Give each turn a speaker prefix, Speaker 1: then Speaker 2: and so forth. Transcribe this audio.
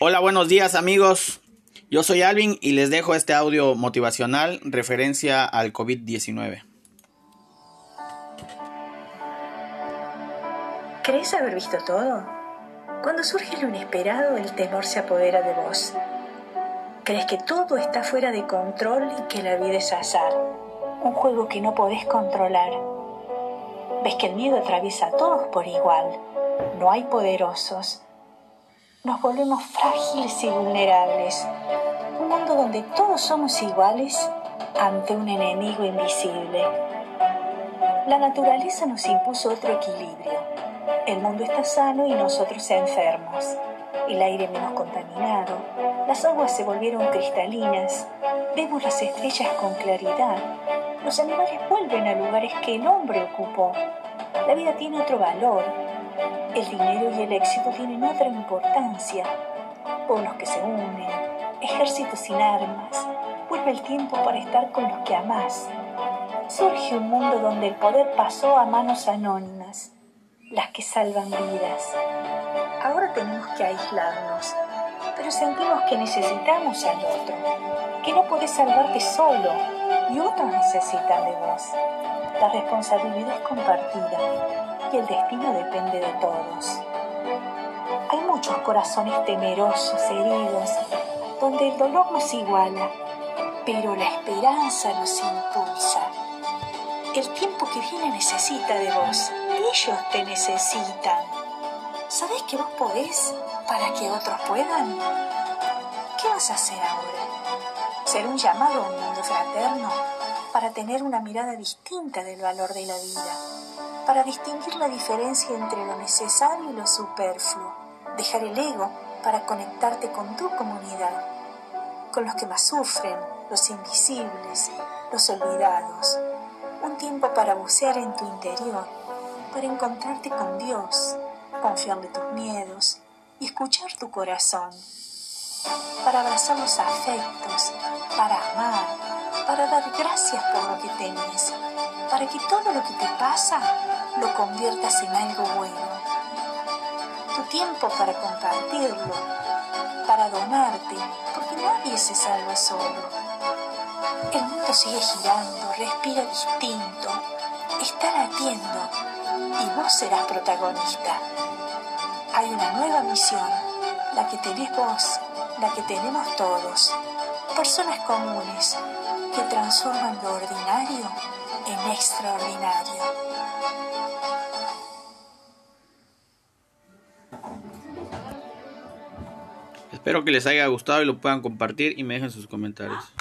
Speaker 1: Hola, buenos días amigos. Yo soy Alvin y les dejo este audio motivacional referencia al COVID-19.
Speaker 2: ¿Crees haber visto todo? Cuando surge lo inesperado, el temor se apodera de vos. ¿Crees que todo está fuera de control y que la vida es azar? Un juego que no podés controlar. ¿Ves que el miedo atraviesa a todos por igual? No hay poderosos, nos volvemos frágiles y vulnerables. Un mundo donde todos somos iguales ante un enemigo invisible. La naturaleza nos impuso otro equilibrio. El mundo está sano y nosotros enfermos. El aire menos contaminado, las aguas se volvieron cristalinas, vemos las estrellas con claridad, los animales vuelven a lugares que el hombre ocupó. La vida tiene otro valor, el dinero y el éxito tienen otra importancia. Pueblos que se unen, ejércitos sin armas. Vuelve el tiempo para estar con los que amás. Surge un mundo donde el poder pasó a manos anónimas, las que salvan vidas. Ahora tenemos que aislarnos, pero sentimos que necesitamos al otro, que no podés salvarte solo y otros necesitan de vos. La responsabilidad es compartida el destino depende de todos. Hay muchos corazones temerosos, heridos, donde el dolor nos iguala, pero la esperanza nos impulsa. El tiempo que viene necesita de vos, ellos te necesitan. ¿Sabés que vos podés para que otros puedan? ¿Qué vas a hacer ahora? ¿Ser un llamado a un mundo fraterno para tener una mirada distinta del valor de la vida? Para distinguir la diferencia entre lo necesario y lo superfluo, dejar el ego para conectarte con tu comunidad, con los que más sufren, los invisibles, los olvidados, un tiempo para bucear en tu interior, para encontrarte con Dios, confiarle tus miedos y escuchar tu corazón, para abrazar los afectos, para amar, para dar gracias por lo que tenés, para que todo lo que te pasa conviertas en algo bueno. Tu tiempo para compartirlo, para donarte, porque nadie se salva solo. El mundo sigue girando, respira distinto, está latiendo y vos serás protagonista. Hay una nueva misión, la que tenés vos, la que tenemos todos. Personas comunes que transforman lo ordinario en extraordinario.
Speaker 1: Espero que les haya gustado y lo puedan compartir y me dejen sus comentarios.